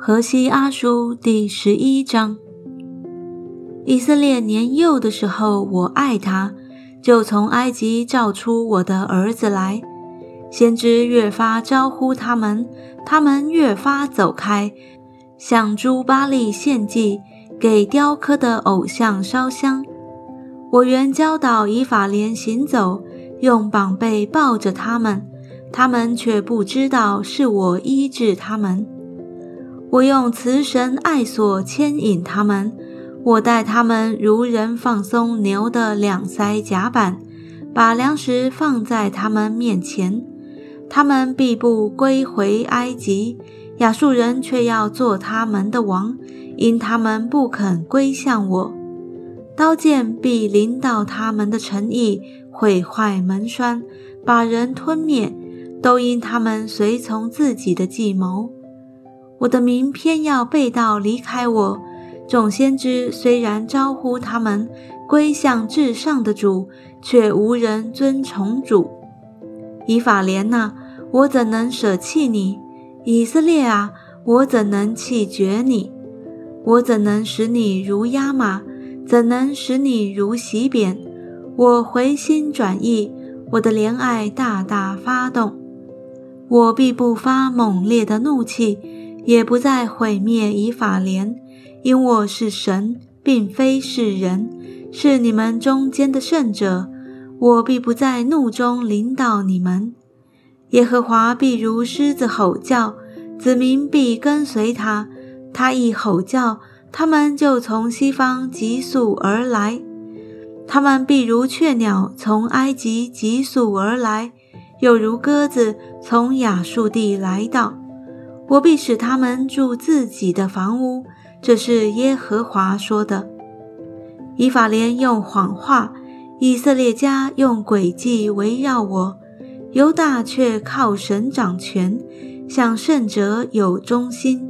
荷西阿书第十一章。以色列年幼的时候，我爱他，就从埃及召出我的儿子来。先知越发招呼他们，他们越发走开，向朱巴利献祭，给雕刻的偶像烧香。我原教导以法莲行走，用膀背抱着他们，他们却不知道是我医治他们。我用慈神爱所牵引他们，我待他们如人放松牛的两腮甲板，把粮食放在他们面前，他们必不归回埃及。亚述人却要做他们的王，因他们不肯归向我。刀剑必临到他们的城邑，毁坏门栓，把人吞灭，都因他们随从自己的计谋。我的名偏要背道离开我，众先知虽然招呼他们归向至上的主，却无人尊崇主。以法莲呐，我怎能舍弃你？以色列啊，我怎能弃绝你？我怎能使你如压马？怎能使你如洗扁？我回心转意，我的怜爱大大发动，我必不发猛烈的怒气。也不再毁灭以法莲，因我是神，并非是人，是你们中间的圣者。我必不在怒中领导你们。耶和华必如狮子吼叫，子民必跟随他。他一吼叫，他们就从西方急速而来。他们必如雀鸟从埃及急速而来，又如鸽子从亚述地来到。我必使他们住自己的房屋，这是耶和华说的。以法莲用谎话，以色列家用诡计围绕我，犹大却靠神掌权，向圣者有忠心。